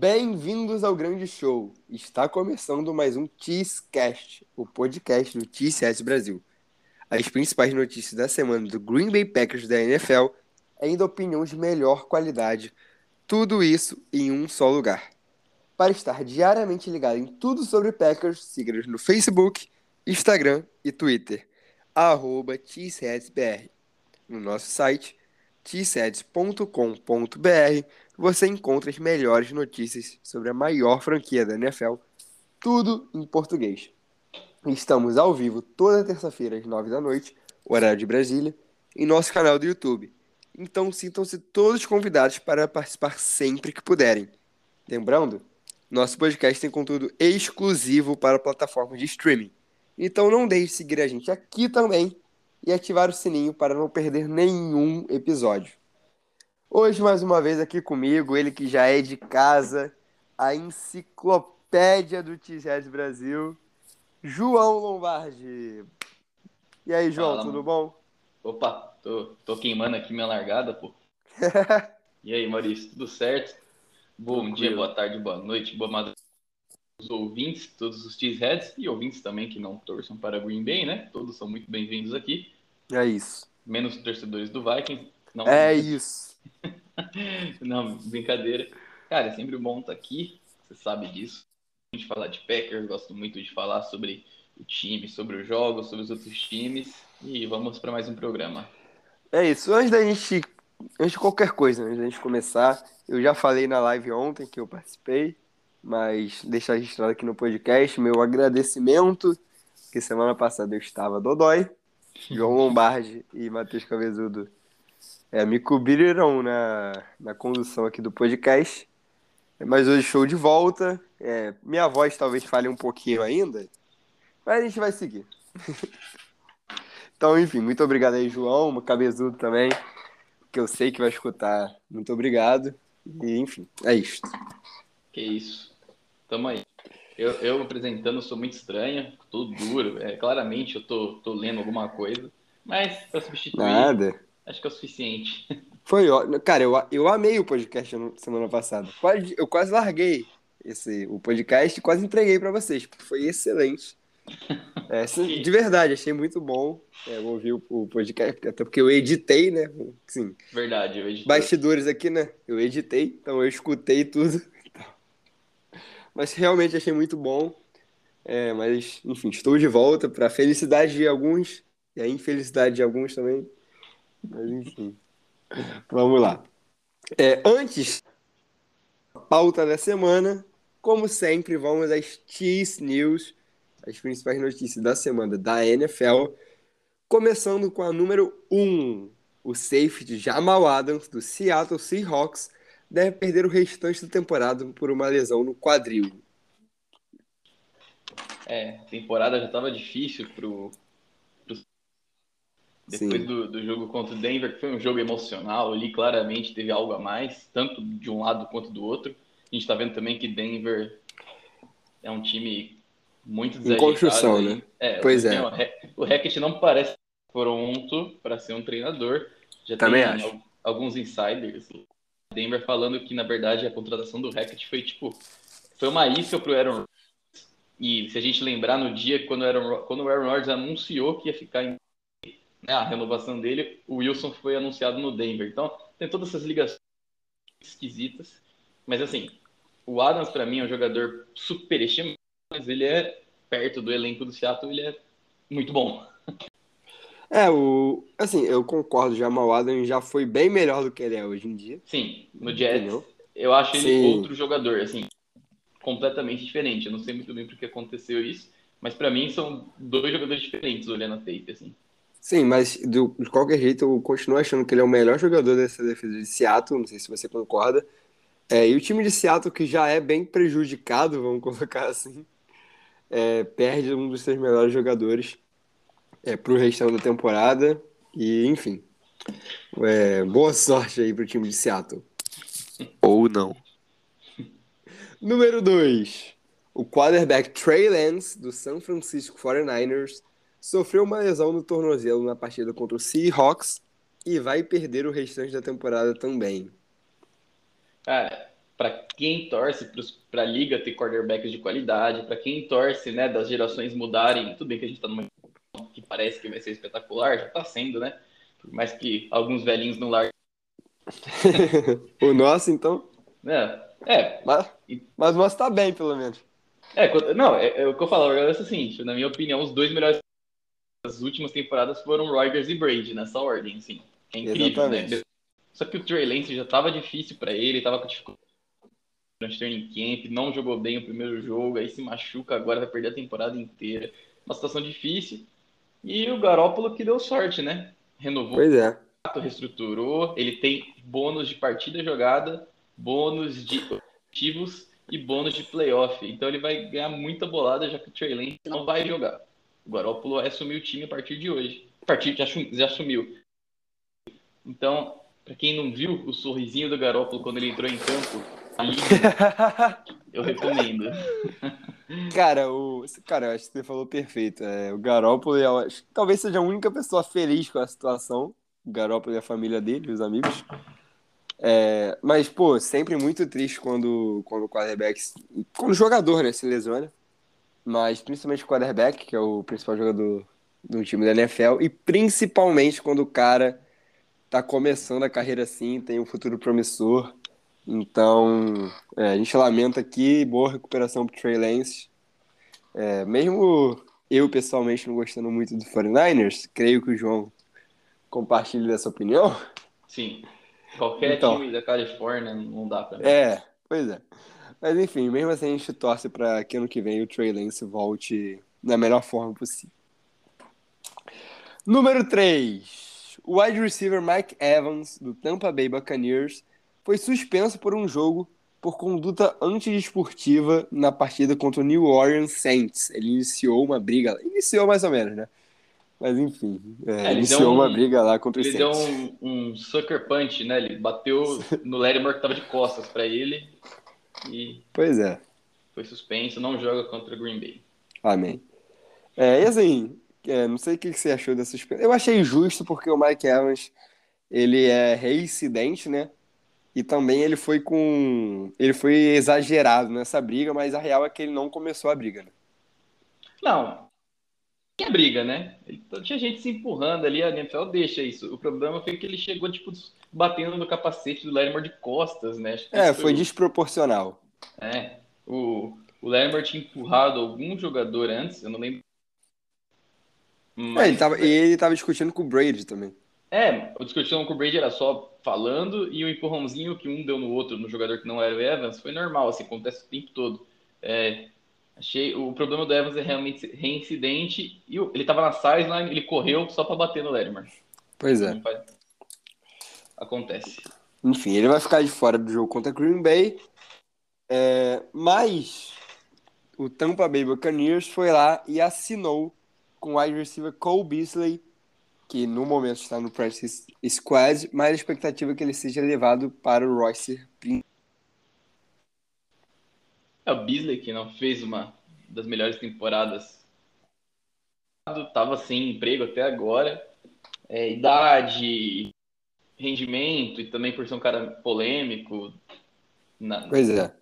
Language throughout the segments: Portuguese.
bem-vindos ao grande show. Está começando mais um Cheesecast, o podcast do Cheesecast Brasil. As principais notícias da semana do Green Bay Packers da NFL, ainda opiniões de melhor qualidade, tudo isso em um só lugar. Para estar diariamente ligado em tudo sobre Packers, siga-nos no Facebook, Instagram e Twitter, arroba TSEDSBR. No nosso site, tseds.com.br, você encontra as melhores notícias sobre a maior franquia da NFL, tudo em português. Estamos ao vivo toda terça-feira às nove da noite, horário de Brasília, em nosso canal do YouTube. Então sintam-se todos convidados para participar sempre que puderem. Lembrando, nosso podcast tem conteúdo exclusivo para plataformas de streaming. Então não deixe de seguir a gente aqui também e ativar o sininho para não perder nenhum episódio. Hoje, mais uma vez, aqui comigo, ele que já é de casa, a enciclopédia do T-Red Brasil, João Lombardi. E aí, João, Fala, tudo mano. bom? Opa, tô, tô queimando aqui minha largada, pô. E aí, Maurício, tudo certo? Bom Tranquilo. dia, boa tarde, boa noite, boa madrugada os ouvintes, todos os Cheeseheads e ouvintes também que não torçam para Green Bay, né? Todos são muito bem-vindos aqui, É isso. menos os torcedores do Vikings. Não, É isso. Não, brincadeira. Cara, é sempre bom estar aqui, você sabe disso. A gente falar de Packers, gosto muito de falar sobre o time, sobre os jogos, sobre os outros times. E vamos para mais um programa. É isso. Antes da gente. Antes de qualquer coisa, antes da gente começar, eu já falei na live ontem que eu participei, mas deixar registrado aqui no podcast meu agradecimento, que semana passada eu estava dodói. João Lombardi e Matheus Cabezudo é, me cobriram na, na condução aqui do podcast. Mas hoje show de volta. É, minha voz talvez fale um pouquinho ainda, mas a gente vai seguir. Então, enfim, muito obrigado aí, João, Cabezudo também, que eu sei que vai escutar. Muito obrigado. E, enfim, é isso. Que isso. Tamo aí. Eu, eu apresentando sou muito estranho, tô duro. É, claramente eu tô, tô lendo alguma coisa. Mas para substituir, Nada. Acho que é o suficiente. Foi ótimo. Cara, eu, eu amei o podcast semana passada. Quase, eu quase larguei esse, o podcast e quase entreguei pra vocês, foi excelente. É, de verdade, achei muito bom. É, eu ouvi o, o podcast, até porque eu editei, né? Sim, Verdade, eu editei. bastidores aqui, né? Eu editei, então eu escutei tudo. Mas realmente achei muito bom. É, mas, enfim, estou de volta para a felicidade de alguns e a infelicidade de alguns também. Mas, enfim, vamos lá. É, antes, a pauta da semana, como sempre, vamos às Cheese News, as principais notícias da semana da NFL. Começando com a número 1. O safety Jamal Adams, do Seattle Seahawks, deve perder o restante da temporada por uma lesão no quadril. É, a temporada já tava difícil pro- Depois do, do jogo contra o Denver, que foi um jogo emocional, ali claramente teve algo a mais, tanto de um lado quanto do outro. A gente tá vendo também que Denver é um time muito Em desajeitado. construção, aí. né? É, Pois é. o Hack- O Hackett não parece pronto para ser um treinador. Já Também tem acho. al- alguns insiders Denver falando que, na verdade, a contratação do Hackett foi tipo. Foi uma isca pro Aaron Rodgers. E se a gente lembrar no dia quando o Aaron, Ro- quando o Aaron Rodgers anunciou que ia ficar em né, a renovação dele, o Wilson foi anunciado no Denver. Então, tem todas essas ligações esquisitas. Mas assim, o Adams para mim é um jogador superestimado, mas ele é perto do elenco do Seattle, ele é muito bom. É, o. Assim, eu concordo, Jamal Adams já foi bem melhor do que ele é hoje em dia. Sim, no Jets, Entendeu? eu acho ele Sim. outro jogador, assim, completamente diferente. Eu não sei muito bem porque aconteceu isso, mas para mim são dois jogadores diferentes olhando a tape, assim. Sim, mas do- de qualquer jeito eu continuo achando que ele é o melhor jogador dessa defesa de Seattle, não sei se você concorda. É, e o time de Seattle, que já é bem prejudicado, vamos colocar assim, é, perde um dos seus melhores jogadores é, pro restante da temporada. E, enfim, é, boa sorte aí pro time de Seattle. Ou não. Número 2. O quarterback Trey Lance, do San Francisco 49ers, sofreu uma lesão no tornozelo na partida contra o Seahawks e vai perder o restante da temporada também. Cara, para quem torce para a liga ter quarterbacks de qualidade, para quem torce, né, das gerações mudarem. Tudo bem que a gente está numa que parece que vai ser espetacular, já está sendo, né? Por mais que alguns velhinhos não larguem. o nosso, então? É. é. Mas, mas o nosso tá bem, pelo menos. É, não, é, é o que eu falo, é o seguinte, na minha opinião, os dois melhores das últimas temporadas foram Rodgers e Brady, nessa ordem, assim. É incrível, né? Exatamente. né? Só que o Trey Lance já tava difícil para ele, tava com dificuldade durante o training camp, não jogou bem o primeiro jogo, aí se machuca agora, vai perder a temporada inteira. Uma situação difícil. E o Garópolo que deu sorte, né? Renovou pois é. reestruturou, ele tem bônus de partida jogada, bônus de objetivos e bônus de playoff. Então ele vai ganhar muita bolada, já que o Trey Lance não vai jogar. O Garópolo vai assumir o time a partir de hoje. A partir já, já assumiu. Então, para quem não viu o sorrisinho do Garópolo quando ele entrou em campo, eu recomendo. Cara, o, cara, eu acho que você falou perfeito. É, o Garópolo, eu acho, talvez seja a única pessoa feliz com a situação. O Garópolo e a família dele, os amigos. É, mas, pô, sempre muito triste quando, quando o quarterback. Quando o jogador né, se lesiona. Mas principalmente o quarterback, que é o principal jogador do time da NFL. E principalmente quando o cara tá começando a carreira assim, tem um futuro promissor. Então, é, a gente lamenta aqui, boa recuperação pro Trey Lance. É, mesmo eu pessoalmente não gostando muito do 49ers, creio que o João compartilhe dessa opinião. Sim. Qualquer então, time da Califórnia não dá pra mim. É, pois é. Mas enfim, mesmo assim a gente torce para que ano que vem o Trey Lance volte da melhor forma possível. Número 3. O wide receiver Mike Evans, do Tampa Bay Buccaneers, foi suspenso por um jogo por conduta antidesportiva na partida contra o New Orleans Saints. Ele iniciou uma briga, iniciou mais ou menos, né? Mas enfim, é, é, iniciou um, uma briga lá contra o Saints. Ele deu um, um, sucker punch, né? Ele bateu no Lattimore que tava de costas para ele e pois é. Foi suspenso, não joga contra o Green Bay. Amém. É, e assim, é, não sei o que você achou dessa suspensão. Eu achei justo porque o Mike Evans ele é reincidente, né? E também ele foi com. Ele foi exagerado nessa briga, mas a real é que ele não começou a briga, né? Não. Tinha briga, né? Tinha gente se empurrando ali, a NFL deixa isso. O problema foi que ele chegou, tipo, batendo no capacete do Larimer de costas, né? É, foi, foi desproporcional. É. O, o Larimer tinha empurrado algum jogador antes, eu não lembro. Mas... É, ele tava, ele tava discutindo com o Brady também. É, o discussão com o Brady era só falando e o empurrãozinho que um deu no outro, no jogador que não era o Evans, foi normal, assim, acontece o tempo todo. É, achei o problema do Evans é realmente reincidente e ele tava na sideline, ele correu só para bater no Latimer. Pois é. Acontece. Enfim, ele vai ficar de fora do jogo contra Green Bay, é, mas o Tampa Bay Buccaneers foi lá e assinou com o wide receiver Cole Beasley que no momento está no practice squad, mas a expectativa é que ele seja levado para o roster É o Beasley que não fez uma das melhores temporadas. Tava sem emprego até agora. É, idade, rendimento e também por ser um cara polêmico. Na... Pois é.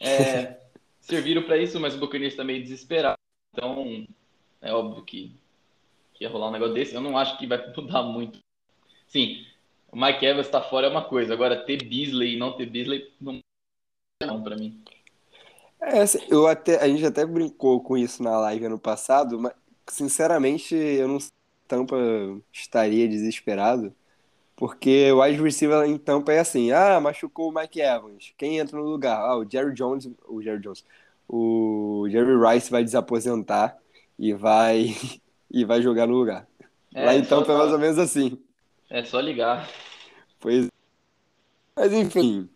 é serviram para isso, mas o Buccaneers está meio desesperado. Então, é óbvio que que ia rolar um negócio desse. Eu não acho que vai mudar muito. Sim, o Mike Evans tá fora é uma coisa. Agora, ter Beasley e não ter Beasley não não para mim. É, assim, eu até, a gente até brincou com isso na live ano passado, mas sinceramente eu não Tampa estaria desesperado, porque o wide receiver em Tampa é assim, ah, machucou o Mike Evans, quem entra no lugar? Ah, o Jerry Jones, o Jerry Jones, o Jerry Rice vai desaposentar e vai e vai jogar no lugar. É, Lá então foi mais ou menos assim. É só ligar. Pois. Mas enfim,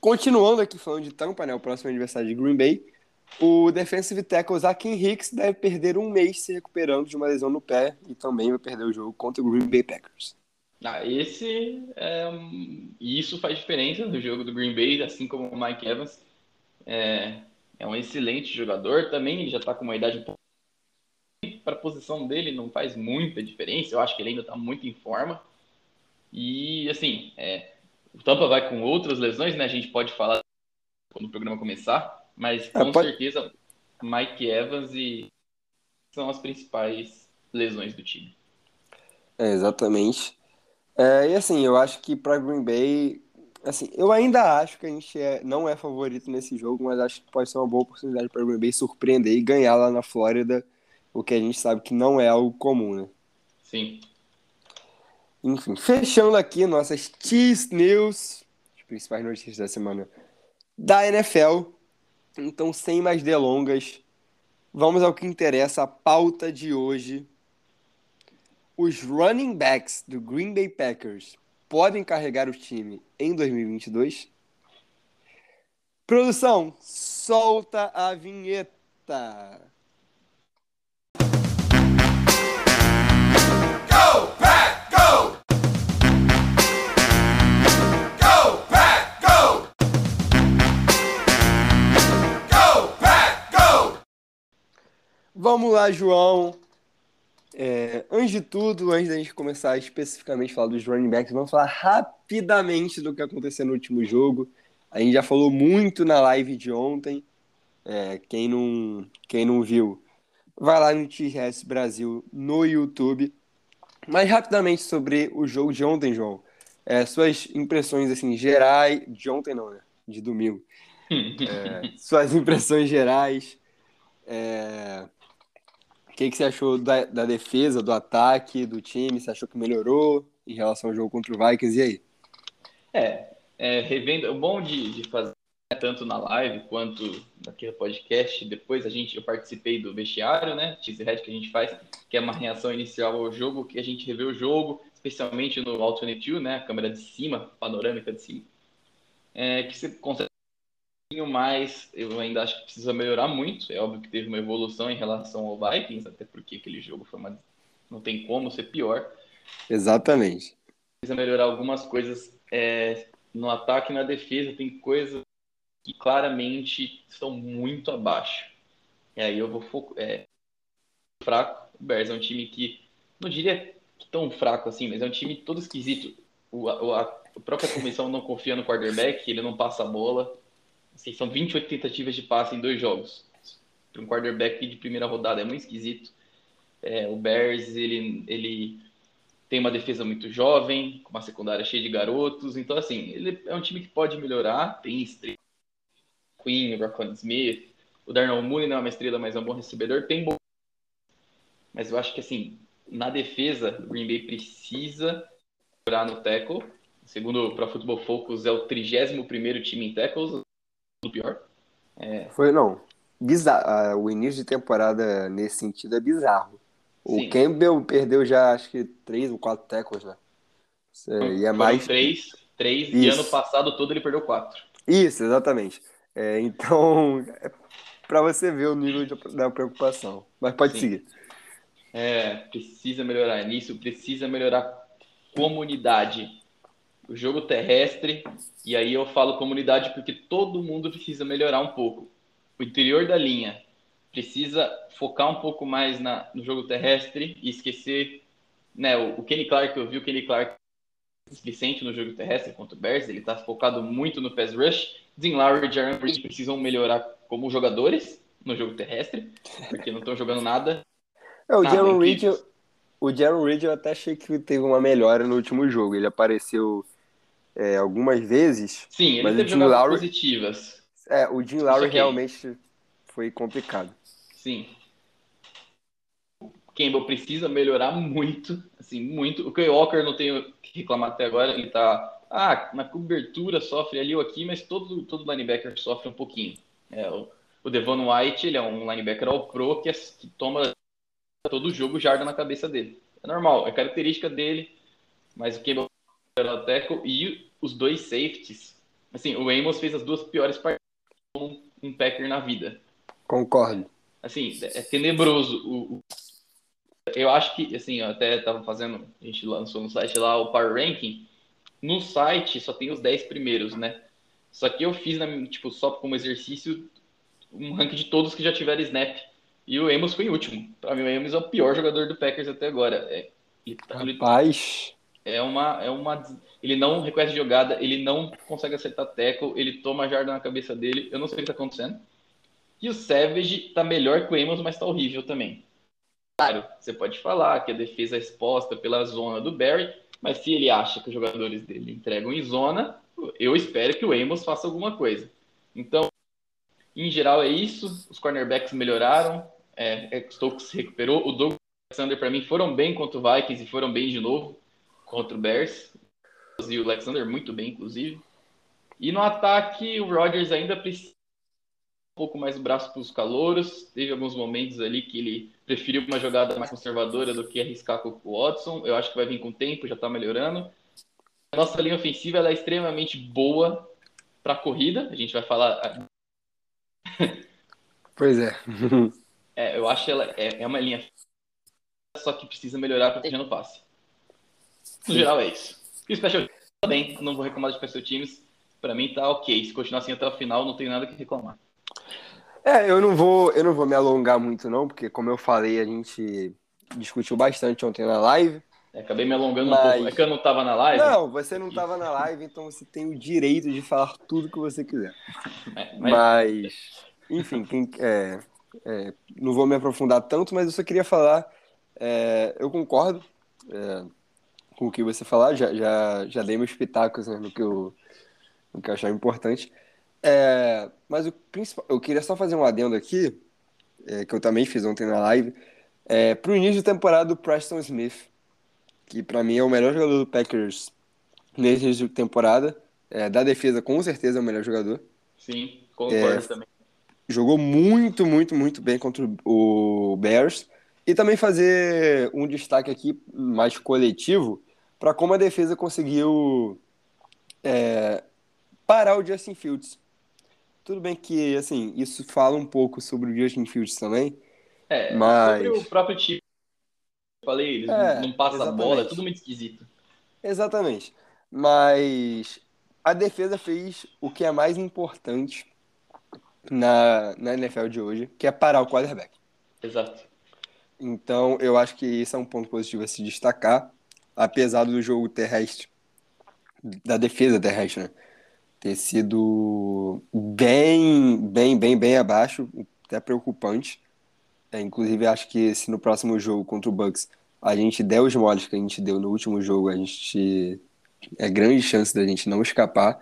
continuando aqui falando de Tampa, né, o próximo aniversário de Green Bay, o defensive tackle Zakin Hicks deve perder um mês se recuperando de uma lesão no pé e também vai perder o jogo contra o Green Bay Packers. Ah, esse é isso faz diferença no jogo do Green Bay, assim como o Mike Evans é, é um excelente jogador também, ele já está com uma idade para a posição dele não faz muita diferença. Eu acho que ele ainda está muito em forma. E, assim, é, O Tampa vai com outras lesões, né? A gente pode falar quando o programa começar, mas É, com pode- certeza Mike Evans e são as principais lesões do time. É, exatamente. É, e assim, eu acho que para Green Bay, assim, eu ainda acho que a gente é- não é favorito nesse jogo, mas acho que pode ser uma boa oportunidade para Green Bay surpreender e ganhar lá na Flórida, o que a gente sabe que não é algo comum, né? Sim. Enfim, fechando aqui nossas Cheese News, as principais notícias da semana da NFL. Então, sem mais delongas, vamos ao que interessa, a pauta de hoje. Os running backs do Green Bay Packers podem carregar o time em 2022? Produção, solta a vinheta. Vamos lá, João. É, antes de tudo, antes da gente começar especificamente a falar dos running backs, vamos falar rapidamente do que aconteceu no último jogo. A gente já falou muito na live de ontem. É, quem, não, quem não viu, vai lá no TRS Brasil no YouTube. Mas rapidamente sobre o jogo de ontem, João. É, suas impressões assim gerais. De ontem não, né? De domingo. É, suas impressões gerais. É, que, que você achou da, da defesa, do ataque, do time? Você achou que melhorou em relação ao jogo contra o Vikings? E aí? É, é, revendo, o bom de, de fazer tanto na live quanto naquele podcast, depois a gente, eu participei do vestiário, né, teaser head que a gente faz, que é uma reação inicial ao jogo, que a gente revê o jogo, especialmente no Alternate View, né, a câmera de cima, panorâmica de cima, é, que você consegue pouquinho mais, eu ainda acho que precisa melhorar muito, é óbvio que teve uma evolução em relação ao Vikings, até porque aquele jogo foi uma, não tem como ser pior, Exatamente. precisa melhorar algumas coisas é, no ataque e na defesa. Tem coisas que claramente estão muito abaixo. E aí eu vou focar. É, fraco. O Bears é um time que, não diria tão fraco assim, mas é um time todo esquisito. O, a, a própria comissão não confia no quarterback, ele não passa a bola. Assim, são 28 tentativas de passe em dois jogos. Para um quarterback de primeira rodada é muito esquisito. É, o Bears, ele, ele tem uma defesa muito jovem, com uma secundária cheia de garotos. Então, assim, ele é um time que pode melhorar. Tem estrela, Queen, Raquan Smith, o Darnell Mooney não é uma estrela, mas é um bom recebedor. Tem bom. Mas eu acho que, assim, na defesa, o Green Bay precisa melhorar no tackle. Segundo o Pro Football Focus, é o 31º time em tackles, do pior. Foi, não. Bizarro. O início de temporada nesse sentido é bizarro. O Sim. Campbell perdeu já, acho que, três ou quatro tackles, né? É, E é Foram mais. três, três e ano passado todo ele perdeu quatro. Isso, exatamente. É, então, é pra você ver o nível de- da preocupação. Mas pode Sim. seguir. É, precisa melhorar nisso, precisa melhorar comunidade. O jogo terrestre, e aí eu falo comunidade porque todo mundo precisa melhorar um pouco. O interior da linha precisa focar um pouco mais na, no jogo terrestre e esquecer, né, o, o Kenny Clark, eu vi o Kenny Clark displicente no jogo terrestre contra o Bears, ele tá focado muito no pass rush. Dean Lowry e Jaron Reed precisam melhorar como jogadores no jogo terrestre, porque não estão jogando nada. É, o Ah, Jaron Reed, o Jaron Reed eu até achei que teve uma melhora no último jogo. Ele apareceu é, algumas vezes. Sim, ele Mas o teve jogadas Lowry- positivas. É, o Jim Lowry realmente foi complicado. Sim. O Campbell precisa melhorar muito, assim, muito. O Kay Walker não tenho o que reclamar até agora, ele tá, ah, na cobertura sofre ali ou aqui, mas todo, todo linebacker sofre um pouquinho. É, o, o Devon White, ele é um linebacker all pro que, é- que toma todo jogo jarda na cabeça dele. É normal, é característica dele, mas o Campbell era o tackle e os dois safeties. Assim, o Amos fez as duas piores partidas como um Packer na vida Concordo. assim, é tenebroso. O, o- eu acho que, assim, eu até tava fazendo, a gente lançou no site lá o Power Ranking. No site só tem os 10 primeiros, né? Só que eu fiz, na, tipo, só como exercício, um ranking de todos que já tiveram snap. E o Amos foi em último. Pra mim, o Amos é o pior jogador do Packers até agora. É, tá- Rapaz, é uma, é uma. Ele não reconhece jogada, ele não consegue acertar tackle, ele toma jarda na cabeça dele, eu não sei o que tá acontecendo. E o Savage tá melhor que o Amos, mas tá horrível também. Claro, você pode falar que a defesa é exposta pela zona do Barry, mas se ele acha que os jogadores dele entregam em zona, eu espero que o Amos faça alguma coisa. Então, em geral é isso. Os cornerbacks melhoraram, é, é Stokes recuperou. O o Alexander, para mim, foram bem contra o Vikings e foram bem de novo contra o Bears. E o Alexander muito bem, inclusive. E no ataque, o Rodgers ainda precisa um pouco mais o braço para os calouros. Teve alguns momentos ali que ele preferiu uma jogada mais conservadora do que arriscar com o Watson. Eu acho que vai vir com o tempo, já está melhorando. A nossa linha ofensiva é extremamente boa para a corrida. A gente vai falar. Pois é. é eu acho ela é, é uma linha só que precisa melhorar protegendo o passe. No geral é isso. E o Special também, não vou reclamar de Special Teams. Para mim tá ok. Se continuar assim até o final, não tenho nada que reclamar. É, eu não vou, eu não vou me alongar muito não, porque como eu falei, a gente discutiu bastante ontem na live. É, acabei me alongando mas... um pouco. É que eu não tava na live? Não, você não tava na live, então você tem o direito de falar tudo que você quiser. É, mas... mas... enfim, quem, é, é, não vou me aprofundar tanto, mas eu só queria falar. É, eu concordo é, com o que você falar, já, já, já dei meus pitacos né, no, que eu, no que eu achava importante. É, mas o principal, eu queria só fazer um adendo aqui, é, que eu também fiz ontem na live, é, para o início de temporada do Preston Smith, que para mim é o melhor jogador do Packers nesse início de temporada. É, da defesa, com certeza, é o melhor jogador. Sim, concordo é, também. Jogou muito, muito, muito bem contra o Bears. E também fazer um destaque aqui mais coletivo para como a defesa conseguiu é, parar o Justin Fields. Tudo bem que, assim, isso fala um pouco sobre o Justin Fields também. É, mas... sobre o próprio time. Falei, eles é, não passam a bola, é tudo muito esquisito. Exatamente. Mas a defesa fez o que é mais importante na, na NFL de hoje, que é parar o quarterback. Exato. Então, eu acho que isso é um ponto positivo a se destacar, apesar do jogo terrestre, da defesa terrestre, né? ter sido bem, bem, bem, bem abaixo, até preocupante. É, inclusive, acho que se no próximo jogo contra o Bucks a gente der os moles que a gente deu no último jogo, a gente é grande chance da gente não escapar.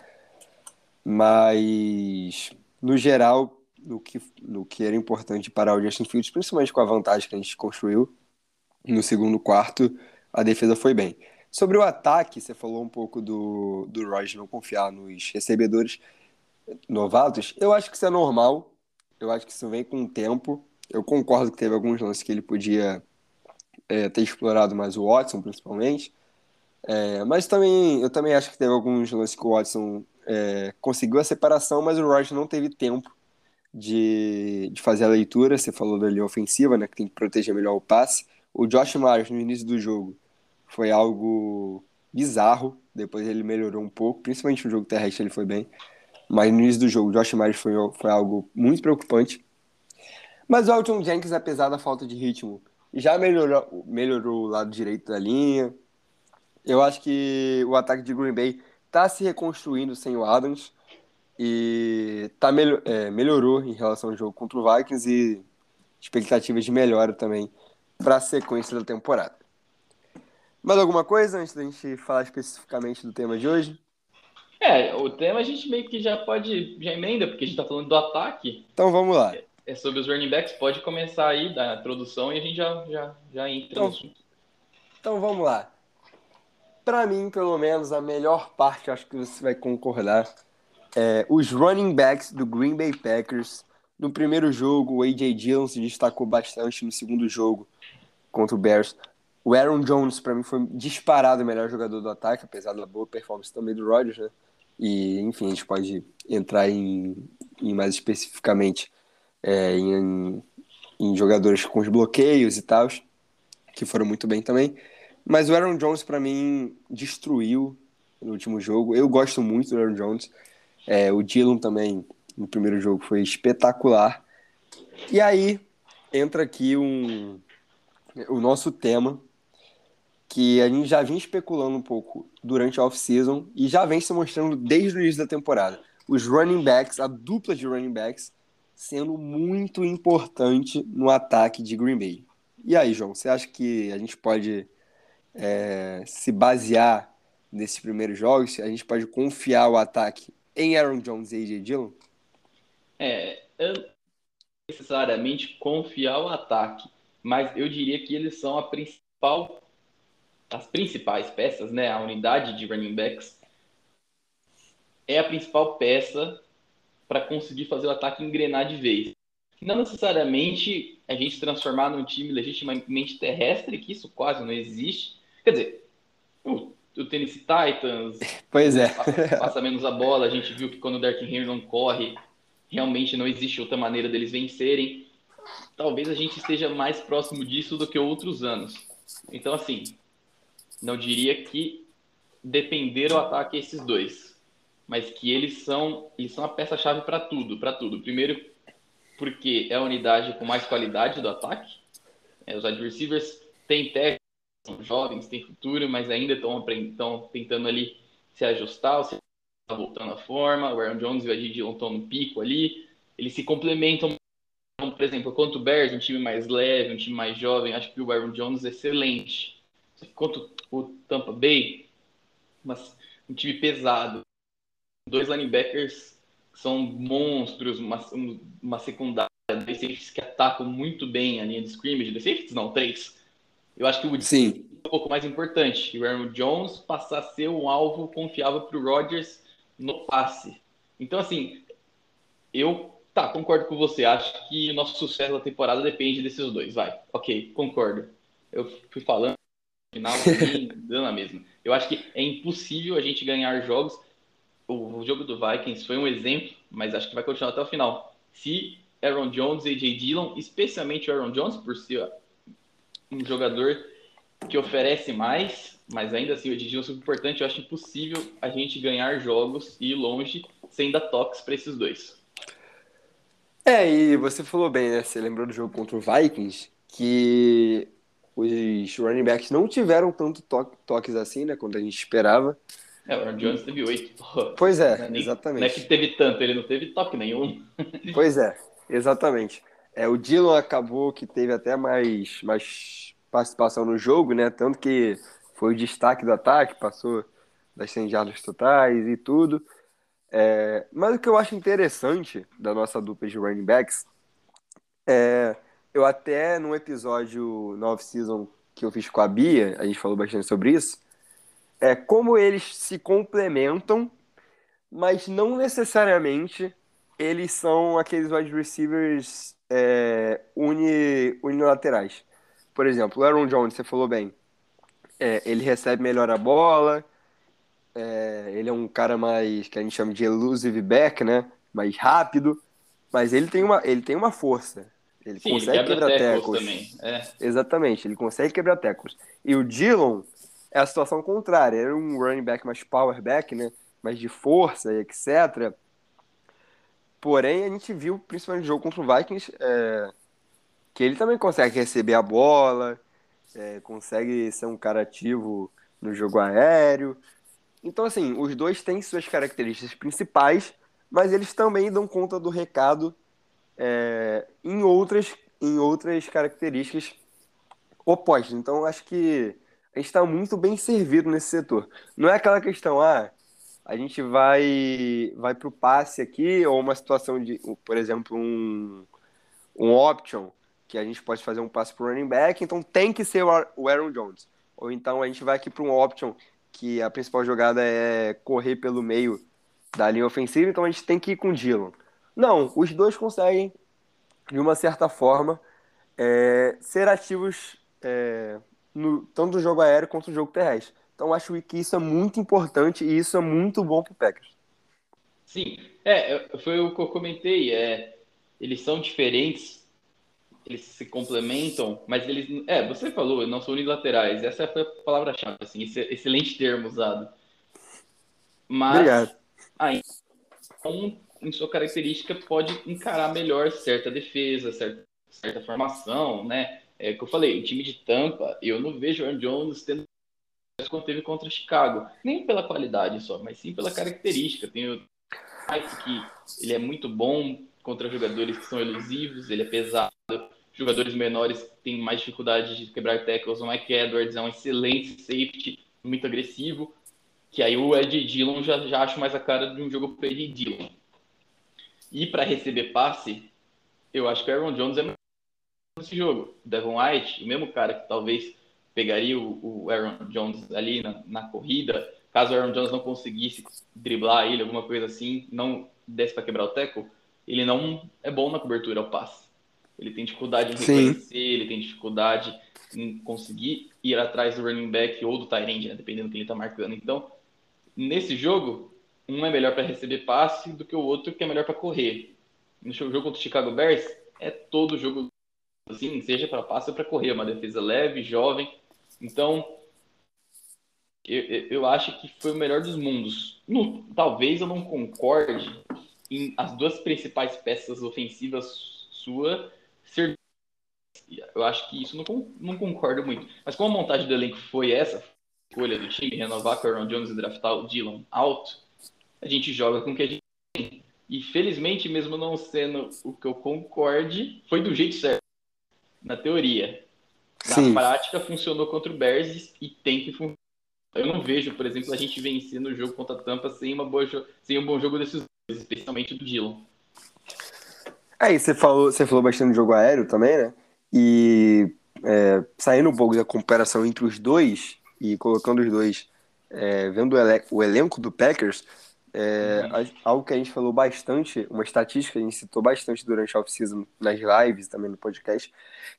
Mas, no geral, no que, no que era importante para o Justin Fields, principalmente com a vantagem que a gente construiu no segundo quarto, a defesa foi bem. Sobre o ataque, você falou um pouco do, do Royce não confiar nos recebedores novatos. Eu acho que isso é normal. Eu acho que isso vem com o tempo. Eu concordo que teve alguns lances que ele podia é, ter explorado mais o Watson, principalmente. É, mas também eu também acho que teve alguns lances que o Watson é, conseguiu a separação, mas o Royce não teve tempo de, de fazer a leitura. Você falou da linha ofensiva, né, que tem que proteger melhor o passe. O Josh Myers, no início do jogo, foi algo bizarro. Depois ele melhorou um pouco, principalmente no jogo terrestre ele foi bem. Mas no início do jogo, Josh Myers foi, foi algo muito preocupante. Mas o Alton Jenkins, apesar da falta de ritmo, já melhorou, melhorou o lado direito da linha. Eu acho que o ataque de Green Bay está se reconstruindo sem o Adams e tá melhor, é, melhorou em relação ao jogo contra o Vikings e expectativas de melhora também para a sequência da temporada. Mais alguma coisa antes da gente falar especificamente do tema de hoje? É, o tema a gente meio que já pode, já emenda, porque a gente tá falando do ataque. Então vamos lá. É, sobre os running backs, pode começar aí da introdução e a gente já, já, já entra então, no assunto. Então vamos lá. Para mim, pelo menos, a melhor parte, acho que você vai concordar, é os running backs do Green Bay Packers. No primeiro jogo, o A.J. Dillon se destacou bastante. No segundo jogo, contra o Bears, o Aaron Jones, para mim, foi disparado o melhor jogador do ataque, apesar da boa performance também do Rodgers, né? E, enfim, a gente pode entrar em, em mais especificamente é, em, em, jogadores com os bloqueios e tal, que foram muito bem também. Mas o Aaron Jones, para mim, destruiu no último jogo. Eu gosto muito do Aaron Jones. É, o Dillon também, no primeiro jogo, foi espetacular. E aí entra aqui um, o nosso tema, que a gente já vinha especulando um pouco durante a off-season e já vem se mostrando desde o início da temporada. Os running backs, a dupla de running backs, sendo muito importante no ataque de Green Bay. E aí, João, você acha que a gente pode é, se basear nesses primeiros jogos? A gente pode confiar o ataque em Aaron Jones e AJ Dillon? É, eu não necessariamente confiar o ataque, mas eu diria que eles são a principal, as principais peças, né? A unidade de running backs é a principal peça para conseguir fazer o ataque engrenar de vez. Não necessariamente a gente transformar num time legitimamente terrestre, que isso quase não existe. Quer dizer, o, o Tennessee Titans Pois é. passa, passa menos a bola. A gente viu que quando o Derrick Henry não corre, realmente não existe outra maneira deles vencerem. Talvez a gente esteja mais próximo disso do que outros anos. Então, assim, não diria que depender o ataque esses dois, mas que eles são, eles são a peça-chave para tudo, para tudo. Primeiro, porque é a unidade com mais qualidade do ataque. É, os receivers têm técnica, são jovens, têm futuro, mas ainda estão tentando ali se ajustar, se tá voltando à forma. O Aaron Jones e o Ed Dillon estão no pico ali. Eles se complementam. Então, por exemplo, quanto o Bears, um time mais leve, um time mais jovem, acho que o Aaron Jones é excelente. Quanto o Tampa Bay, mas um time pesado. Dois linebackers que são monstros, uma, um- uma secundária, dois safeties que atacam muito bem a linha de scrimmage. Dois safeties não, três. Eu acho que o Sim, um pouco mais importante. O Aaron Jones passar a ser um alvo confiável para o Rodgers no passe. Então, assim, eu tá, concordo com você. Acho que o nosso sucesso da temporada depende desses dois. Vai, ok, concordo. Eu fui falando final, dando a mesma. Eu acho que é impossível a gente ganhar jogos. O, o jogo do Vikings foi um exemplo, mas acho que vai continuar até o final. Se Aaron Jones e AJ Dillon, especialmente Aaron Jones, por ser um jogador que oferece mais, mas ainda assim o AJ Dillon é super importante, eu acho impossível a gente ganhar jogos e ir longe sem dar toques para esses dois. É, e você falou bem, né? Você lembrou do jogo contra o Vikings, que os running backs não tiveram tanto to- toques assim, né? Quanto a gente esperava. É, o Aaron Jones teve oito. Pois é, Nem- Não é que exatamente. teve tanto, ele não teve toque nenhum. Pois é, exatamente. É, o Dillon acabou que teve até mais, mais participação no jogo, né? Tanto que foi o destaque do ataque, passou das 100 jardas totais e tudo. É, mas o que eu acho interessante da nossa dupla de running backs é, eu até num episódio no off-season que eu fiz com a Bia, a gente falou bastante sobre isso, é como eles se complementam, mas não necessariamente eles são aqueles wide receivers é, uni, unilaterais. Por exemplo, o Aaron Jones, você falou bem, é, ele recebe melhor a bola, é, ele é um cara mais, que a gente chama de elusive back, né? Mais rápido, mas ele tem uma, ele tem uma força. Ele Sim, ele consegue quebra quebrar tackles tackles. também. É. Exatamente, ele consegue quebrar tackles. E o Dillon é a situação contrária, era um running back mais power back, né? Mais de força e etc. Porém, a gente viu, principalmente no jogo contra o Vikings, é, que ele também consegue receber a bola, é, consegue ser um cara ativo no jogo aéreo. Então, assim, os dois têm suas características principais, mas eles também dão conta do recado é, em outras em outras características opostas. Então, acho que a gente está muito bem servido nesse setor. Não é aquela questão, ah, a gente vai vai para o passe aqui, ou uma situação de, por exemplo, um, um option, que a gente pode fazer um passe para o running back, então tem que ser o Ar- o Aaron Jones. Ou então a gente vai aqui para um option, que a principal jogada é correr pelo meio da linha ofensiva, então a gente tem que ir com o Dillon. Não, os dois conseguem, de uma certa forma, é, ser ativos é, no, tanto no jogo aéreo quanto no jogo terrestre. Então acho que isso é muito importante e isso é muito bom pro Packers. Sim, é, foi o que eu comentei. É, eles são diferentes, eles se complementam, mas eles. É, você falou, não são unilaterais. Essa foi a palavra-chave, assim, esse excelente termo usado. Mas Obrigado. um, em sua característica, pode encarar melhor certa defesa, certa, certa formação, né? É o que eu falei, o time de Tampa, eu não vejo o Aaron Jones tendo quanto teve contra Chicago. Nem pela qualidade só, mas sim pela característica. Tem o que ele é muito bom contra jogadores que são elusivos, ele é pesado. Jogadores menores têm mais dificuldade de quebrar tackles. O Mike Edwards é um excelente safety, muito agressivo. Que aí o Ed Dillon já, já acho mais a cara de um jogo para Ed Dillon. E para receber passe, eu acho que o Aaron Jones é melhor nesse jogo. Devon White, o mesmo cara que talvez pegaria o, o Aaron Jones ali na, na, corrida, caso o Aaron Jones não conseguisse driblar ele, alguma coisa assim, não desse para quebrar o teco, ele não é bom na cobertura ao passe. Ele tem dificuldade em reconhecer, ele tem dificuldade em conseguir ir atrás do running back ou do tight end, né, dependendo do que ele está marcando. Então, nesse jogo, um é melhor para receber passe do que o outro que é melhor para correr. No jogo contra o Chicago Bears, é todo jogo assim, seja para passe ou para correr, uma defesa leve, jovem. Então, eu, eu acho que foi o melhor dos mundos. Talvez eu não concorde em as duas principais peças ofensivas sua ser. Eu acho que isso não, não concordo muito. Mas como a montagem do elenco foi essa, escolha do time, renovar Aaron Jones e draftar o Dylan alto, a gente joga com o que a gente tem. E felizmente, mesmo não sendo o que eu concorde, foi do jeito certo. Na teoria. Na Sim. prática, funcionou contra o Bears e tem que funcionar. Eu não vejo, por exemplo, a gente vencer no jogo contra a Tampa sem, uma boa, sem um bom jogo desses dois, especialmente do Dylan. É, e você falou, você falou bastante do jogo aéreo também, né? E é, saindo um pouco da comparação entre os dois e colocando os dois, é, vendo o, ele o, elenco do Packers, é, uhum. algo que a gente falou bastante, uma estatística que a gente citou bastante durante a off-season nas lives, também no podcast,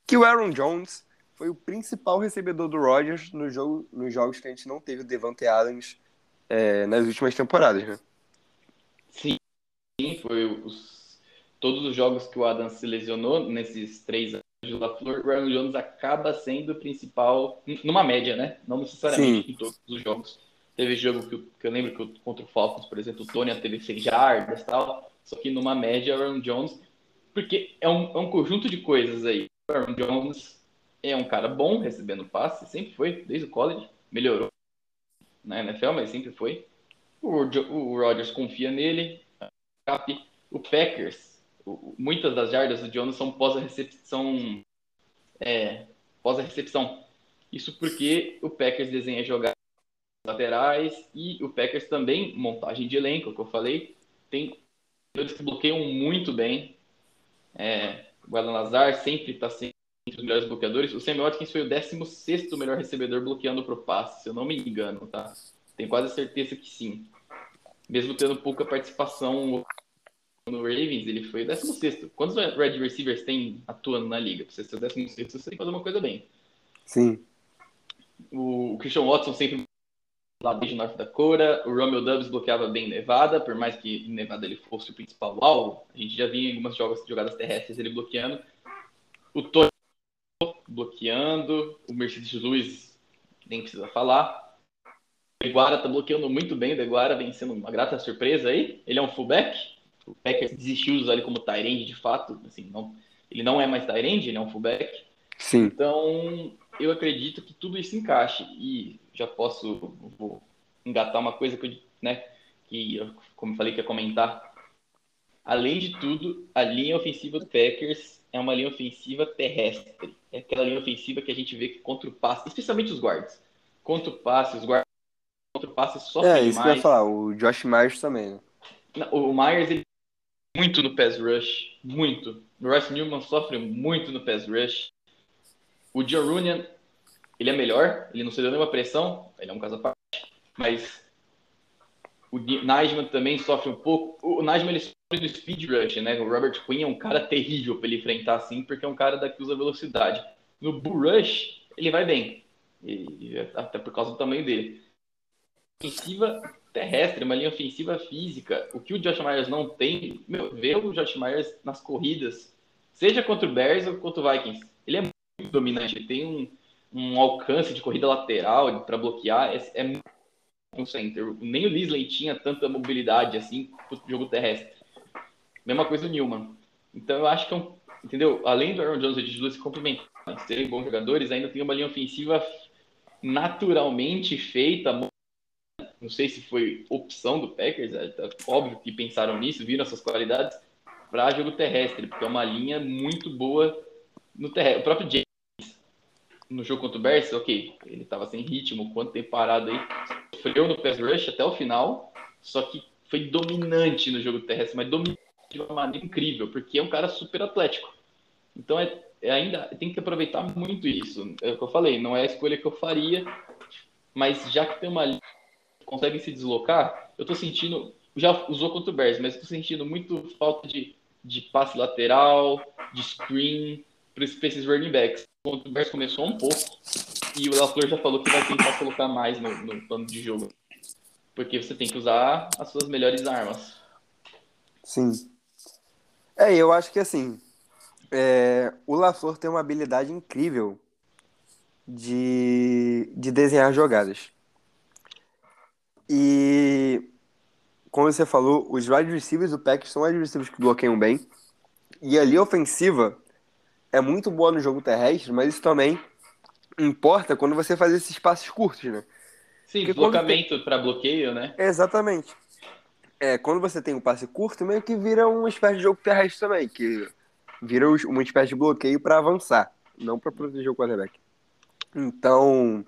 que o Aaron Jones foi o principal recebedor do Rodgers no jogo, nos jogos que a gente não teve o Devante Adams é, nas últimas temporadas, né? Sim, foi os, todos os jogos que o Adams se lesionou nesses três anos de LaFleur, o Aaron Jones acaba sendo o principal, numa média, né? Não necessariamente Sim. em todos os jogos. Teve jogo que, que eu lembro que contra o Falcons, por exemplo, o Tony teve 6 jardas e tal, só que numa média o Aaron Jones, porque é um, é um conjunto de coisas aí. O Aaron Jones é um cara bom recebendo passe, sempre foi, desde o college, melhorou na NFL, mas sempre foi. O, o Rodgers confia nele, o Packers, o, muitas das jardas do Jones são pós a recepção, é, pós a recepção. Isso porque o Packers desenha jogar laterais e o Packers também, montagem de elenco, que eu falei, tem eles que bloqueiam muito bem. É, o Guadalajara Lazar sempre está sempre entre os melhores bloqueadores. O Sam Watkins foi o 16 melhor recebedor bloqueando para o passe, se eu não me engano, tá? Tenho quase certeza que sim. Mesmo tendo pouca participação no Ravens, ele foi o 16. Quantos red receivers tem atuando na liga? Para você ser o 16, você tem que fazer uma coisa bem. Sim. O Christian Watson sempre lá desde North Dakota. O Romeo Dubs bloqueava bem Nevada, por mais que Nevada ele fosse o principal alvo. A gente já via em algumas jogadas terrestres ele bloqueando. O Tony bloqueando. O Mercedes Lewis nem precisa falar. O Deguara tá bloqueando muito bem. O Deguara vem sendo uma grata surpresa aí. Ele é um fullback. O Packers desistiu de usar ele como Tyrande de fato. Assim, não, ele não é mais Tyrande, ele é um fullback. Sim. Então, eu acredito que tudo isso encaixe. E já posso engatar uma coisa que eu, né, que eu, como falei que ia comentar. Além de tudo, a linha ofensiva do Packers é uma linha ofensiva terrestre. É aquela linha ofensiva que a gente vê que contra o passe, especialmente os guards. Contra o passe, os guards contra o passe sofrem É, isso mais. que eu ia falar, o Josh Myers também, né? O Myers, ele muito no pass rush, muito. O Royce Newman sofre muito no pass rush. O John Runyan, ele é melhor, ele não cedeu nenhuma pressão, ele é um caso à parte, mas o Najman também sofre um pouco. O Najman ele sofre do speed rush, né? O Robert Quinn é um cara terrível para ele enfrentar assim, porque é um cara da que usa velocidade. No bull rush, ele vai bem. E, até por causa do tamanho dele. Ofensiva terrestre, uma linha ofensiva física. O que o Josh Myers não tem, meu, o Josh Myers nas corridas, seja contra o Bears ou contra o Vikings, ele é muito dominante. Ele tem um, um alcance de corrida lateral para bloquear, é, é um center. Nem o Lisley tinha tanta mobilidade assim pro jogo terrestre. Mesma coisa o Newman. Então eu acho que, é entendeu? Além do Aaron Jones e de Lewis se complementarem, serem bons jogadores, ainda tem uma linha ofensiva naturalmente feita. Não sei se foi opção do Packers, é óbvio que pensaram nisso, viram essas qualidades para jogo terrestre, porque é uma linha muito boa no terrestre. O próprio no jogo contra o Bears, ok, ele estava sem ritmo, quanto tempo parado aí, sofreu no pass rush até o final, só que foi dominante no jogo terrestre, mas dominante de uma maneira incrível, porque é um cara super atlético. Então é, é ainda tem que aproveitar muito isso. É o que eu falei, não é a escolha que eu faria, mas já que tem uma linha consegue se deslocar, eu tô sentindo, já usou contra o Bears, mas estou sentindo muito falta de, de passe lateral, de screen para esses running backs. O Bears começou um pouco e o LaFleur já falou que vai tentar colocar mais no, no plano de jogo. Porque você tem que usar as suas melhores armas. Sim. É, eu acho que assim, é, o LaFleur tem uma habilidade incrível de, de desenhar jogadas. E, como você falou, os wide receivers do Packers são wide receivers que bloqueiam bem. E a ofensiva é muito boa no jogo terrestre, mas isso também importa quando você faz esses passes curtos, né? Sim, Porque deslocamento quando para bloqueio, né? Exatamente. É, quando você tem um passe curto, meio que vira uma espécie de jogo terrestre também, que vira uma espécie de bloqueio para avançar, não para proteger o quarterback. Então,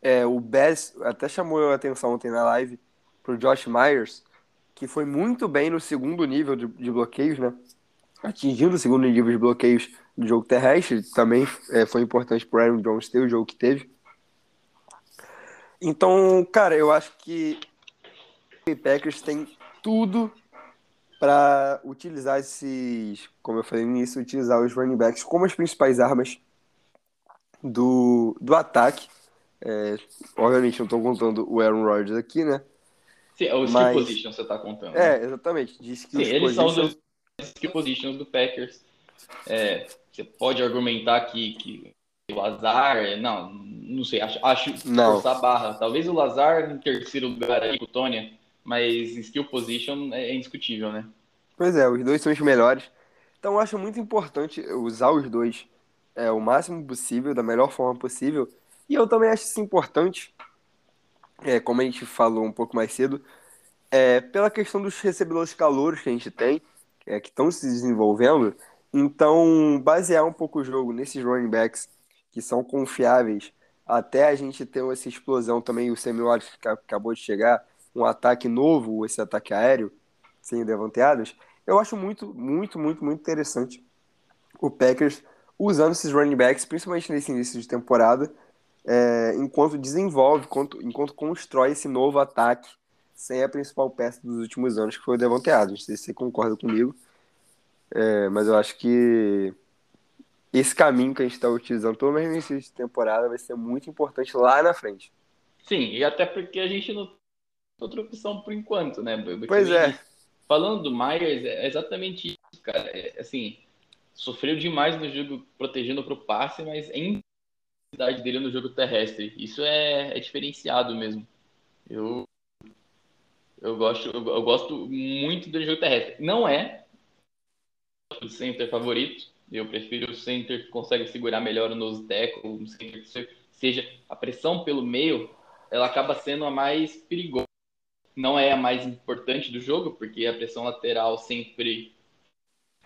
é, o Bass até chamou a atenção ontem na live pro Josh Myers, que foi muito bem no segundo nível de, de bloqueios, né? Atingindo o segundo nível de bloqueios do jogo terrestre, também é, foi importante pro Aaron Jones ter o jogo que teve. Então, cara, eu acho que o Packers tem tudo para utilizar esses, como eu falei no início, utilizar os running backs como as principais armas do, do ataque. É, obviamente não estou contando o Aaron Rodgers aqui, né? Sim, é o skill Mas- position você tá contando. né? É, exatamente. Diz que Sim, eles são os skill positions do Packers. É, você pode argumentar que, que o Lazar, é, não, não sei, acho, acho Não. forçar barra. Talvez o Lazar em terceiro lugar aí com o Tônia, mas skill position é indiscutível, né? Pois é, os dois são os melhores. Então eu acho muito importante usar os dois é, o máximo possível, da melhor forma possível. E eu também acho isso importante, é, como a gente falou um pouco mais cedo, é, pela questão dos recebedores calouros que a gente tem, é, que estão se desenvolvendo. Então, basear um pouco o jogo nesses running backs que são confiáveis, até a gente ter essa explosão também, o Sammy Watkins que acabou de chegar, um ataque novo, esse ataque aéreo, sem Adams, eu acho muito, muito, muito, muito interessante o Packers usando esses running backs, principalmente nesse início de temporada, é, enquanto desenvolve, enquanto, enquanto constrói esse novo ataque sem a principal peça dos últimos anos, que foi o Devante Adams. Não sei se você concorda comigo, é, mas eu acho que esse caminho que a gente está utilizando, pelo menos no início de temporada, vai ser muito importante lá na frente. Sim, e até porque a gente não tem outra opção por enquanto, né? Do que Pois é. Falando do Myers, é exatamente isso, cara. É, assim, sofreu demais no jogo protegendo pro passe, mas em intensidade dele no jogo terrestre. Isso é, é diferenciado mesmo. Eu, eu, gosto, eu, eu gosto muito do jogo terrestre. Não é o center favorito. Eu prefiro o center que consegue segurar melhor o nose tackle, um center que se- seja a pressão pelo meio, ela acaba sendo a mais perigosa. Não é a mais importante do jogo, porque a pressão lateral sempre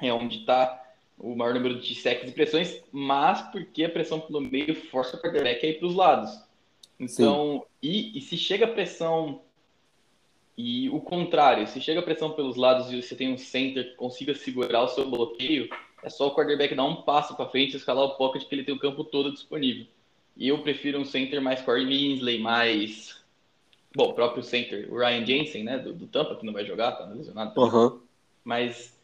é onde está o maior número de sacks e pressões, mas porque a pressão pelo meio força o quarterback a ir para os lados. Então, e, e se chega a pressão e o contrário, se chega a pressão pelos lados e você tem um center que consiga segurar o seu bloqueio, é só o quarterback dar um passo para frente e escalar o pocket que ele tem o campo todo disponível. E eu prefiro um center mais Corey Minsley, mais. Bom, o próprio center, o Ryan Jensen, né, do, do Tampa, que não vai jogar, tá lesionado. Uhum. Mas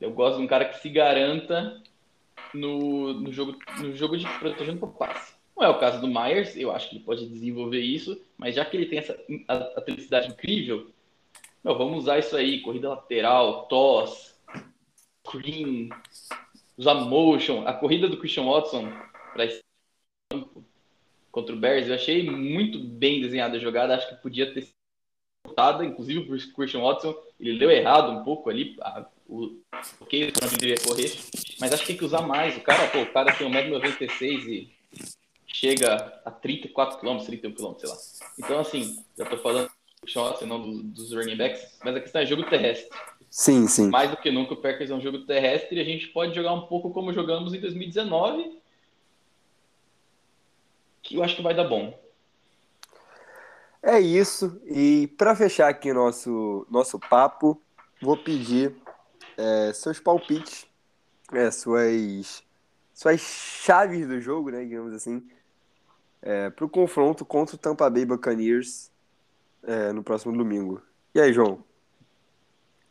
eu gosto de um cara que se garanta no, no, jogo, no jogo de protegendo por passe. Não é o caso do Myers, eu acho que ele pode desenvolver isso, mas já que ele tem essa atleticidade incrível, meu, vamos usar isso aí, corrida lateral, toss, screen, usar motion, a corrida do Christian Watson para campo contra o Bears, eu achei muito bem desenhada a jogada, acho que podia ter sido cortada, inclusive por Christian Watson, ele leu errado um pouco ali, a, o que não deveria correr, mas acho que tem que usar mais, o cara, pô, o cara tem 1,96m e chega a 34 km, 31 km, sei lá. Então, assim, já tô falando do Schwartz, não do- dos running backs, mas a questão é jogo terrestre. Sim, sim. Mais do que nunca, o Packers é um jogo terrestre e a gente pode jogar um pouco como jogamos em 2019, que eu acho que vai dar bom. É isso. E para fechar aqui nosso, nosso papo, vou pedir é, seus palpites, é, suas, suas chaves do jogo, né, digamos assim, para o confronto contra o Tampa Bay Buccaneers é, no próximo domingo. E aí, João? O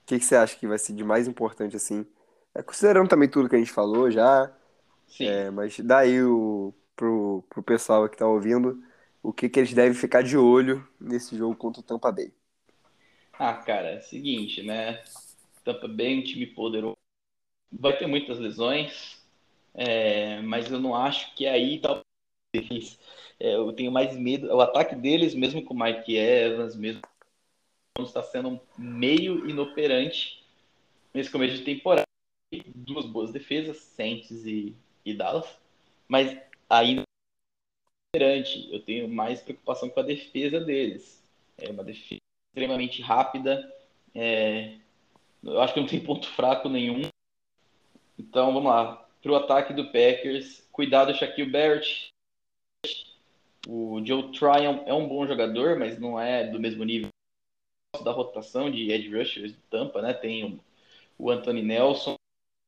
que, que você acha que vai ser de mais importante assim? É, considerando também tudo que a gente falou já, Sim. é, mas dá aí o, pro, pro pessoal que tá ouvindo o que, que eles devem ficar de olho nesse jogo contra o Tampa Bay. Ah, cara, é o seguinte, né? Tampa Bay, um time poderoso. Vai ter muitas lesões, é, mas eu não acho que aí tá. É, eu tenho mais medo. O ataque deles, mesmo com o Mike Evans, mesmo está sendo meio inoperante nesse começo de temporada. Duas boas defesas, Saints e, e Dallas, mas ainda inoperante. Eu tenho mais preocupação com a defesa deles. É uma defesa extremamente rápida. É, eu acho que não tem ponto fraco nenhum. Então vamos lá. Para o ataque do Packers, cuidado Shaquille Barrett. O Joe Tryon é um bom jogador, mas não é do mesmo nível da rotação de Ed Rushers do Tampa, né? Tem o, Anthony Nelson,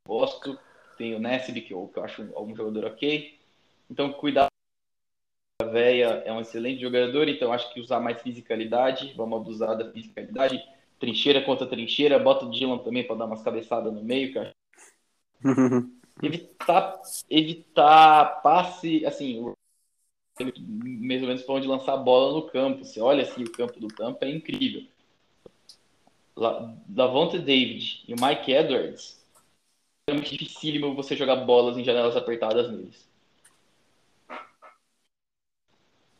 gosto. Tem o Nassib, que eu, que eu acho um, um jogador ok. Então cuidado. A véia é um excelente jogador, então acho que usar mais fisicalidade, vamos abusar da fisicalidade. Trincheira contra trincheira, bota o Dylan também para dar umas cabeçadas no meio, cara. Evitar, evitar passe, assim, mais ou menos para onde lançar a bola no campo. Você olha assim, o campo do campo é incrível. La- Lavonte David e o Mike Edwards é muito dificílimo você jogar bolas em janelas apertadas neles.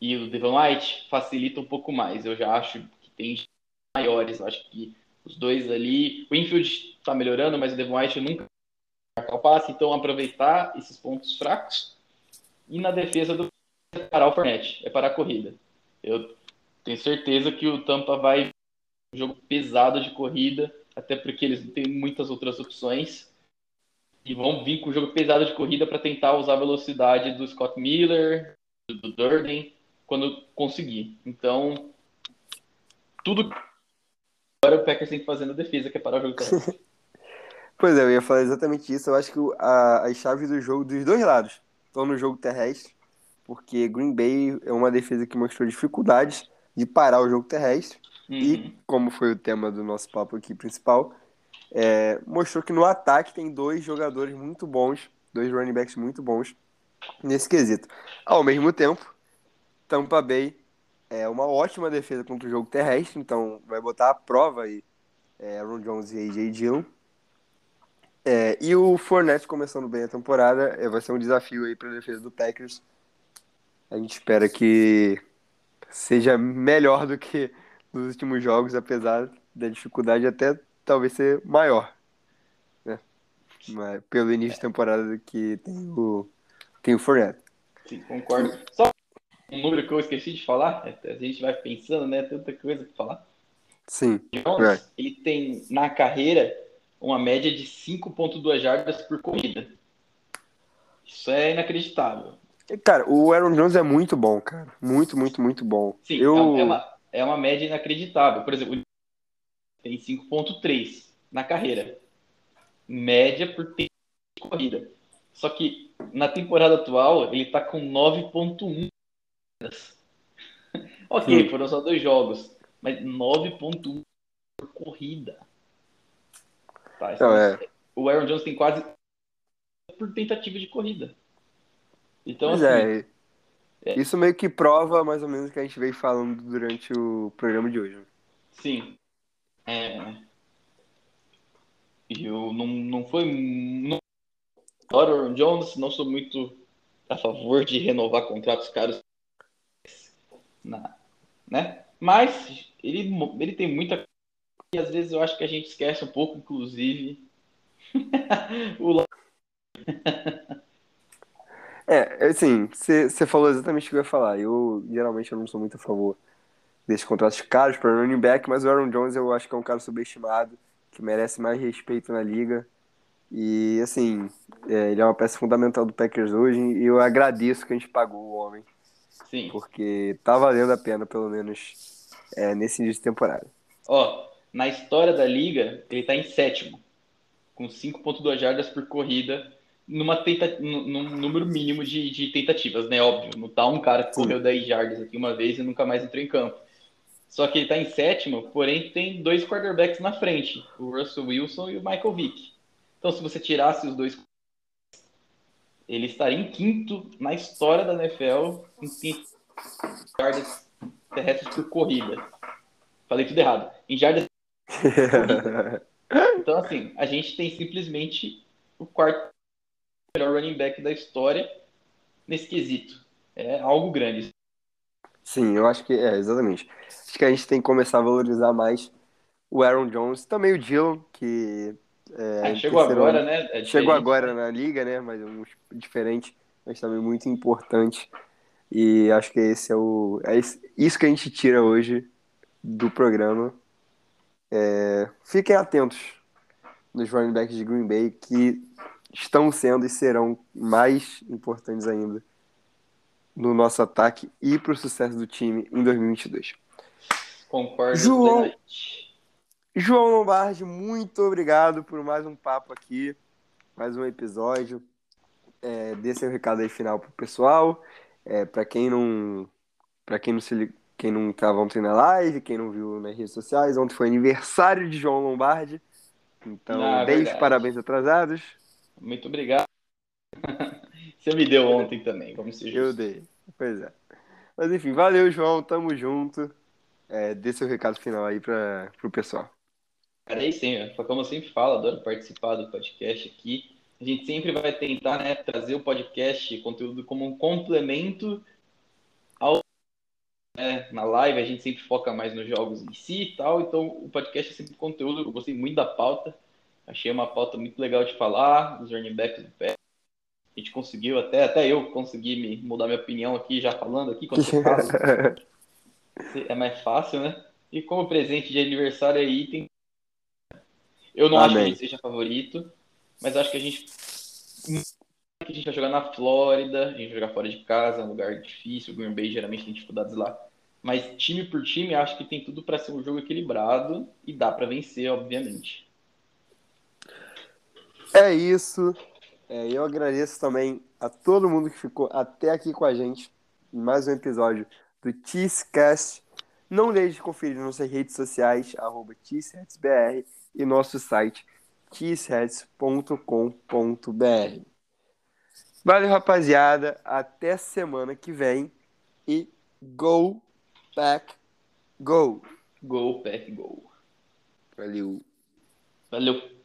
E o Devon White facilita um pouco mais. Eu já acho que tem maiores. Eu acho que os dois ali. O Infield está melhorando, mas o Devon White nunca passe. Então, aproveitar esses pontos fracos. E na defesa do parar o Fournette, é parar a corrida. Eu tenho certeza que o Tampa vai um jogo pesado de corrida, até porque eles não têm muitas outras opções. E vão vir com o jogo pesado de corrida para tentar usar a velocidade do Scott Miller, do Durden, quando conseguir. Então, tudo agora o Packers tem que fazer na defesa, que é parar o jogo terrestre. Pois é, eu ia falar exatamente isso. Eu acho que a, as chaves do jogo, dos dois lados, estão no jogo terrestre, porque Green Bay é uma defesa que mostrou dificuldades de parar o jogo terrestre. E, Uhum. como foi o tema do nosso papo aqui principal, é, mostrou que no ataque tem dois jogadores muito bons, dois running backs muito bons nesse quesito. Ao mesmo tempo, Tampa Bay é uma ótima defesa contra o jogo terrestre, então vai botar à prova aí é, Aaron Jones e AJ Dillon. É, e o Fournette começando bem a temporada, é, vai ser um desafio aí para a defesa do Packers. A gente espera que seja melhor do que nos últimos jogos, apesar da dificuldade até talvez ser maior, né? Mas pelo início de temporada que tem o tem o Fournette. Sim, concordo. Só um número que eu esqueci de falar, a gente vai pensando, né? Tanta coisa pra falar. Sim, Jones, Right. ele tem na carreira uma média de 5.2 jardas por corrida. Isso é inacreditável. Cara, o Aaron Jones é muito bom, cara, muito, muito, muito bom. Sim, eu é, uma, é uma média inacreditável. Por exemplo, tem 5.3 na carreira. Média por tempo de corrida. Só que na temporada atual ele tá com 9.1. ok, Hum. foram só dois jogos. Mas 9.1 por corrida. Tá, Não, é. O Aaron Jones tem quase por tentativa de corrida. Então, Pois assim, é. Isso meio que prova mais ou menos o que a gente veio falando durante o programa de hoje. Sim. É... Eu não, não foi. Não... Aaron Jones, não sou muito a favor de renovar contratos caros. Na... Né? Mas ele, ele tem muita. E às vezes eu acho que a gente esquece um pouco, inclusive. o... É, assim, você falou exatamente o que eu ia falar. Eu, geralmente, eu não sou muito a favor desses contratos caros para running back, mas o Aaron Jones eu acho que é um cara subestimado, que merece mais respeito na liga. E, assim, é, ele é uma peça fundamental do Packers hoje e eu agradeço que a gente pagou o homem, Sim. porque tá valendo a pena, pelo menos, é, nesse início de temporada. Ó, na história da liga, ele tá em sétimo, com 5.2 jardas por corrida, numa tenta... num número mínimo de, de tentativas, né? Óbvio, não tá um cara que Sim. correu 10 jardas aqui uma vez e nunca mais entrou em campo. Só que ele tá em sétimo, porém tem dois quarterbacks na frente, o Russell Wilson e o Michael Vick. Então, se você tirasse os dois, ele estaria em quinto na história da NFL em jardas terrestres por corrida. Falei tudo errado. Em jardas Então, assim, a gente tem simplesmente o quarto melhor running back da história nesse quesito. É algo grande. Sim, eu acho que é, exatamente. Acho que a gente tem que começar a valorizar mais o Aaron Jones, também o Dillon, que é, Ah, chegou agora, ano. né? É Chegou agora na liga, né? Mas é um diferente, mas também muito importante. E acho que esse é o é isso que a gente tira hoje do programa. É, fiquem atentos nos running backs de Green Bay que estão sendo e serão mais importantes ainda no nosso ataque e para o sucesso do time em 2022. Concordo João. plenamente. João Lombardi, muito obrigado por mais um papo aqui, mais um episódio. É, dê seu recado aí final pro pessoal. É, para quem não, para quem não se quem não tava ontem na live, quem não viu nas redes sociais, ontem foi aniversário de João Lombardi. Então, Ah, beijos, verdade. parabéns atrasados. Muito obrigado. Você me deu ontem também, vamos ser Eu justos. dei. Pois é. Mas enfim, valeu, João. Tamo junto. É, dê seu recado final aí para pro pessoal. Cara, é isso aí, ó. como eu sempre falo, adoro participar do podcast aqui. A gente sempre vai tentar né, trazer o podcast, conteúdo como um complemento ao. né, na live, a gente sempre foca mais nos jogos em si e tal. Então, o podcast é sempre conteúdo. Eu gostei muito da pauta. Achei uma pauta muito legal de falar, dos running backs do pé. A gente conseguiu, até, até eu consegui me mudar minha opinião aqui, já falando aqui, quando você fala. É mais fácil, né? E como presente de aniversário aí, tem. Eu não acho que Amém. gente seja favorito, mas acho que a gente. que a gente vai jogar na Flórida, a gente vai jogar fora de casa, é um lugar difícil. O Green Bay geralmente tem dificuldades lá. Mas time por time, acho que tem tudo para ser um jogo equilibrado e dá para vencer, obviamente. É isso. É, eu agradeço também a todo mundo que ficou até aqui com a gente em mais um episódio do Cheesecast. Não deixe de conferir nossas redes sociais, arroba cheeseheadsbr e nosso site cheeseheads.com.br. Valeu, rapaziada. Até semana que vem. E go back, go. Gol, pack, gol. Valeu. Valeu.